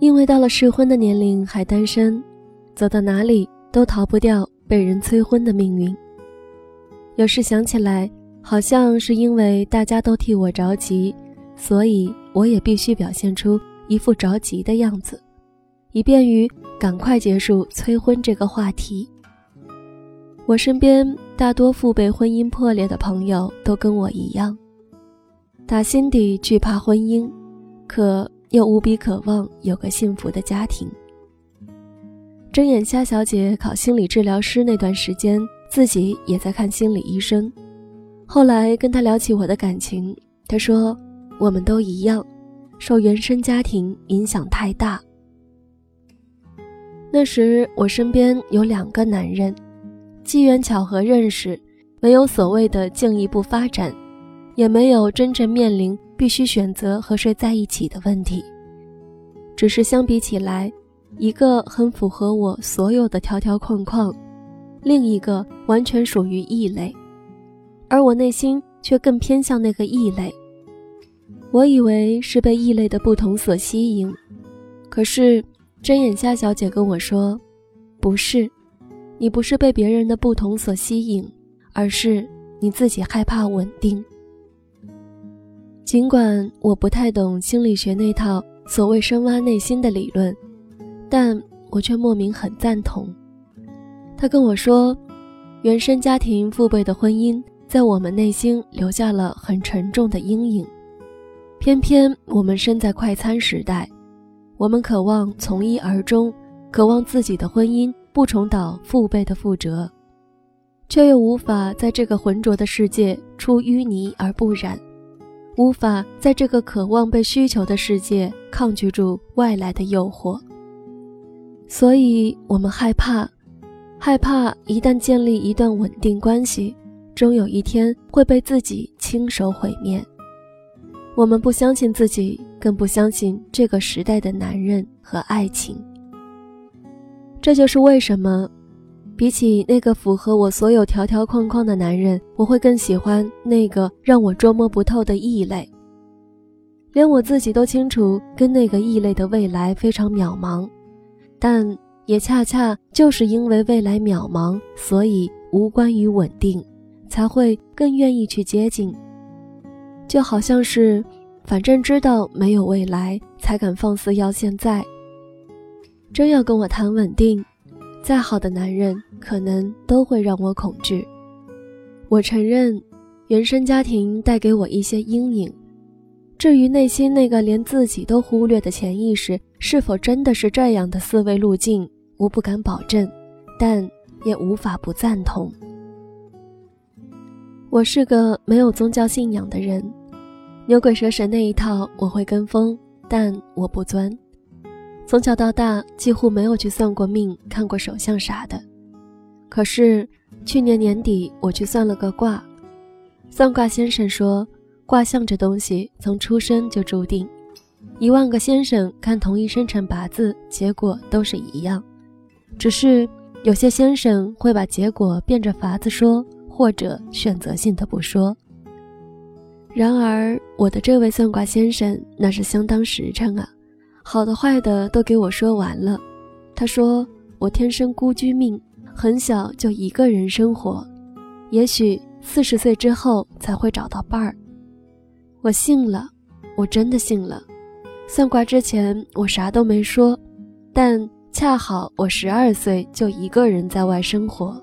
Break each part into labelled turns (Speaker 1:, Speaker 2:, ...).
Speaker 1: 因为到了适婚的年龄还单身，走到哪里都逃不掉被人催婚的命运。有时想起来，好像是因为大家都替我着急，所以我也必须表现出一副着急的样子，以便于赶快结束催婚这个话题。我身边大多父辈婚姻破裂的朋友都跟我一样，打心底惧怕婚姻，可又无比渴望有个幸福的家庭。睁眼瞎小姐考心理治疗师那段时间，自己也在看心理医生。后来跟她聊起我的感情，她说：“我们都一样，受原生家庭影响太大。”那时我身边有两个男人。机缘巧合认识，没有所谓的进一步发展，也没有真正面临必须选择和谁在一起的问题。只是相比起来，一个很符合我所有的条条框框，另一个完全属于异类，而我内心却更偏向那个异类。我以为是被异类的不同所吸引，可是睁眼瞎小姐跟我说，不是。你不是被别人的不同所吸引，而是你自己害怕稳定。尽管我不太懂心理学那套所谓深挖内心的理论，但我却莫名很赞同。他跟我说，原生家庭父辈的婚姻在我们内心留下了很沉重的阴影。偏偏我们身在快餐时代，我们渴望从一而终，渴望自己的婚姻。不重蹈父辈的覆辙，却又无法在这个浑浊的世界出淤泥而不染，无法在这个渴望被需求的世界抗拒住外来的诱惑。所以，我们害怕，害怕一旦建立一段稳定关系，终有一天会被自己亲手毁灭。我们不相信自己，更不相信这个时代的男人和爱情。这就是为什么，比起那个符合我所有条条框框的男人，我会更喜欢那个让我捉摸不透的异类。连我自己都清楚，跟那个异类的未来非常渺茫，但也恰恰就是因为未来渺茫，所以无关于稳定，才会更愿意去接近。就好像是，反正知道没有未来，才敢放肆要现在。真要跟我谈稳定，再好的男人可能都会让我恐惧。我承认，原生家庭带给我一些阴影。至于内心那个连自己都忽略的潜意识，是否真的是这样的思维路径，我不敢保证，但也无法不赞同。我是个没有宗教信仰的人，牛鬼蛇神那一套我会跟风，但我不钻。从小到大几乎没有去算过命、看过手相啥的。可是去年年底我去算了个卦，算卦先生说，卦象这东西从出生就注定，一万个先生看同一生辰八字，结果都是一样，只是有些先生会把结果变着法子说，或者选择性的不说。然而我的这位算卦先生那是相当实诚啊。好的坏的都给我说完了，他说我天生孤居命，很小就一个人生活，也许四十岁之后才会找到伴儿。我信了，我真的信了。算卦之前我啥都没说，但恰好我十二岁就一个人在外生活，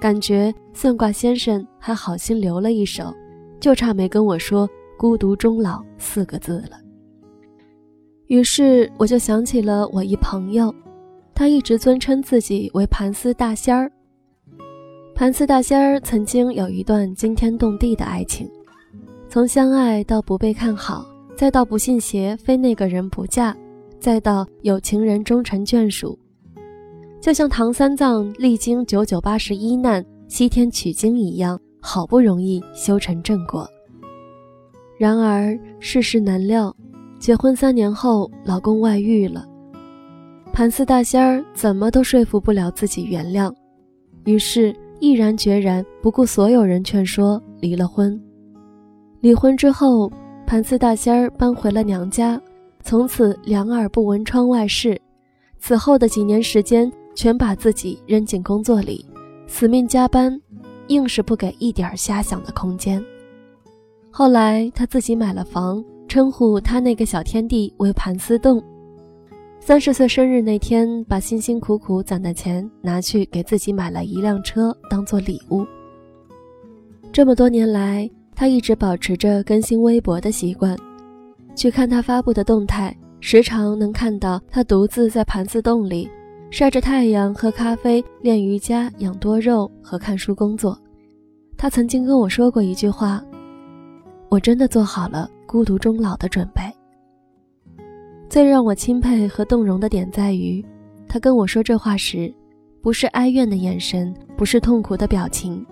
Speaker 1: 感觉算卦先生还好心留了一手，就差没跟我说“孤独终老”四个字了。于是我就想起了我一朋友，他一直尊称自己为盘丝大仙儿。盘丝大仙儿曾经有一段惊天动地的爱情，从相爱到不被看好，再到不信邪非那个人不嫁，再到有情人终成眷属，就像唐三藏历经九九八十一难西天取经一样，好不容易修成正果。然而世事难料。结婚三年后，老公外遇了，盘丝大仙儿怎么都说服不了自己原谅，于是毅然决然不顾所有人劝说离了婚。离婚之后，盘丝大仙儿搬回了娘家，从此两耳不闻窗外事。此后的几年时间，全把自己扔进工作里，死命加班，硬是不给一点瞎想的空间。后来他自己买了房，称呼他那个小天地为盘丝洞。三十岁生日那天，把辛辛苦苦攒的钱拿去给自己买了一辆车，当做礼物。这么多年来，他一直保持着更新微博的习惯，去看他发布的动态。时常能看到他独自在盘丝洞里晒着太阳、喝咖啡、练瑜伽、养多肉和看书工作。他曾经跟我说过一句话：“我真的做好了孤独终老的准备。”最让我钦佩和动容的点在于，他跟我说这话时，不是哀怨的眼神，不是痛苦的表情，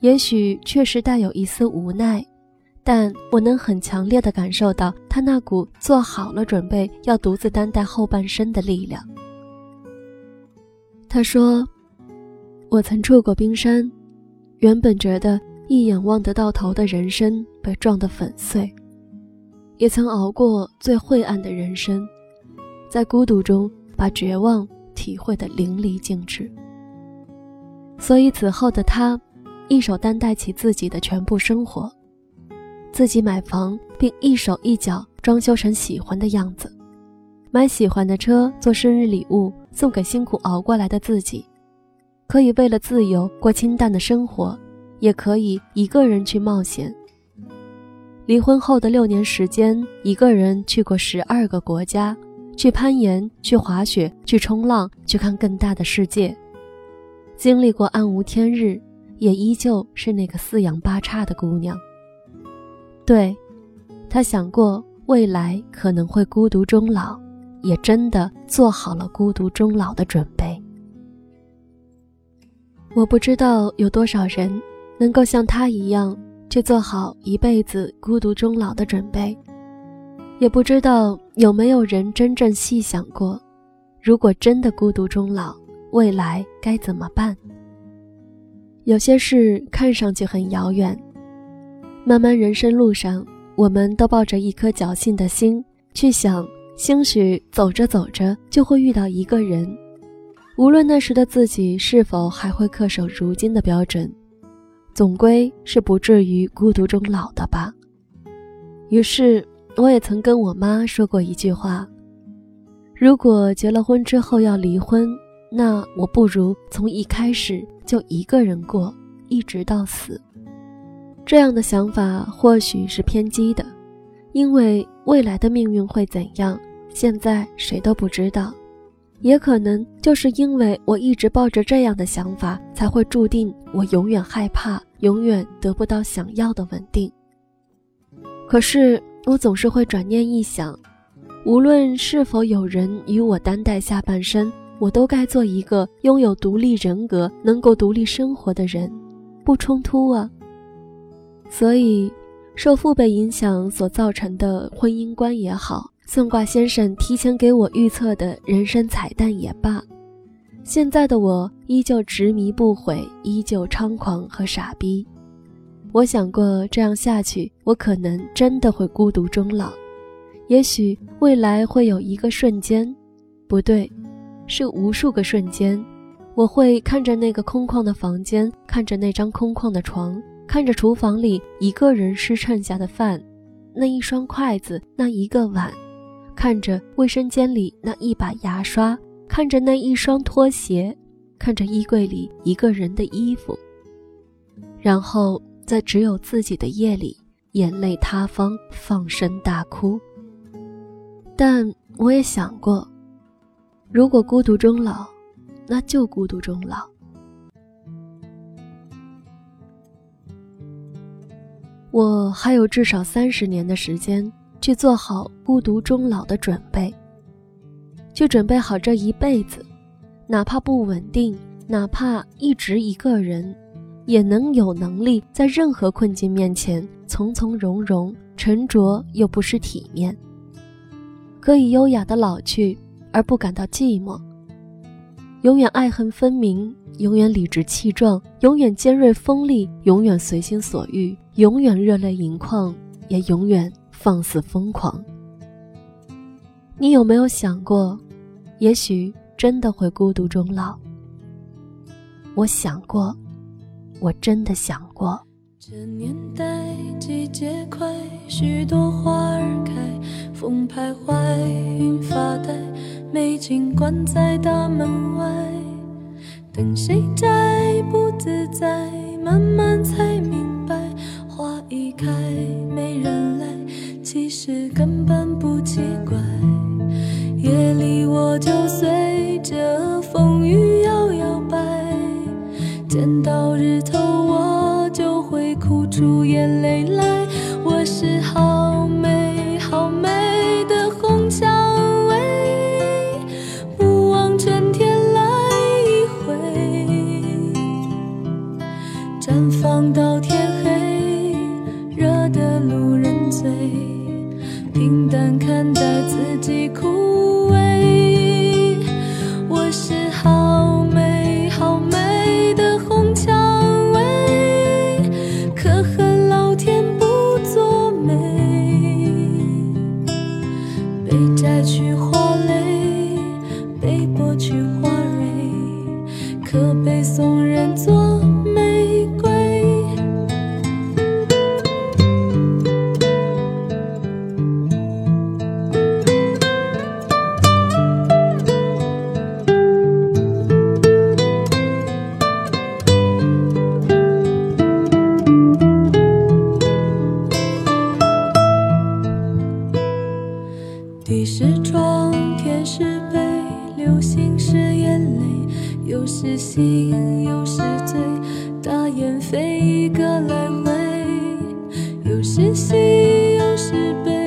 Speaker 1: 也许确实带有一丝无奈。但我能很强烈的感受到他那股做好了准备要独自担待后半生的力量。他说：“我曾触过冰山，原本觉得一眼望得到头的人生被撞得粉碎，也曾熬过最晦暗的人生，在孤独中把绝望体会得淋漓尽致。所以此后的他，一手担待起自己的全部生活。”自己买房，并一手一脚装修成喜欢的样子，买喜欢的车做生日礼物送给辛苦熬过来的自己，可以为了自由过清淡的生活，也可以一个人去冒险。离婚后的六年时间，一个人去过十二个国家，去攀岩，去滑雪，去冲浪，去看更大的世界，经历过暗无天日，也依旧是那个四仰八叉的姑娘。对，他想过未来可能会孤独终老，也真的做好了孤独终老的准备。我不知道有多少人能够像他一样去做好一辈子孤独终老的准备，也不知道有没有人真正细想过，如果真的孤独终老，未来该怎么办？有些事看上去很遥远。漫漫人生路上，我们都抱着一颗侥幸的心去想，兴许走着走着就会遇到一个人，无论那时的自己是否还会恪守如今的标准，总归是不至于孤独终老的吧。于是，我也曾跟我妈说过一句话：如果结了婚之后要离婚，那我不如从一开始就一个人过，一直到死。这样的想法或许是偏激的，因为未来的命运会怎样，现在谁都不知道。也可能就是因为我一直抱着这样的想法，才会注定我永远害怕，永远得不到想要的稳定。可是我总是会转念一想，无论是否有人与我担待下半生，我都该做一个拥有独立人格、能够独立生活的人，不冲突啊。所以，受父辈影响所造成的婚姻观也好，算卦先生提前给我预测的人生彩蛋也罢，现在的我依旧执迷不悔，依旧猖狂和傻逼。我想过这样下去，我可能真的会孤独终老。也许未来会有一个瞬间，不对，是无数个瞬间，我会看着那个空旷的房间，看着那张空旷的床。看着厨房里一个人吃剩下的饭，那一双筷子，那一个碗；看着卫生间里那一把牙刷，看着那一双拖鞋，看着衣柜里一个人的衣服。然后在只有自己的夜里，眼泪塌方，放声大哭。但我也想过，如果孤独终老，那就孤独终老。我还有至少三十年的时间去做好孤独终老的准备，就准备好这一辈子哪怕不稳定哪怕一直一个人也能有能力在任何困境面前从从容容沉着又不失体面。可以优雅的老去而不感到寂寞永远爱恨分明永远理直气壮永远尖锐锋利永远随心所欲永远热泪盈眶也永远放肆疯狂。你有没有想过也许真的会孤独终老。我想过我真的想过。
Speaker 2: 这年代季节快许多花儿开风徘徊云发呆美景关在大门外。等谁在不自在慢慢才明白花已开。就随着风雨摇摇摆，见到日头我就会哭出眼泪。有时喜有时悲。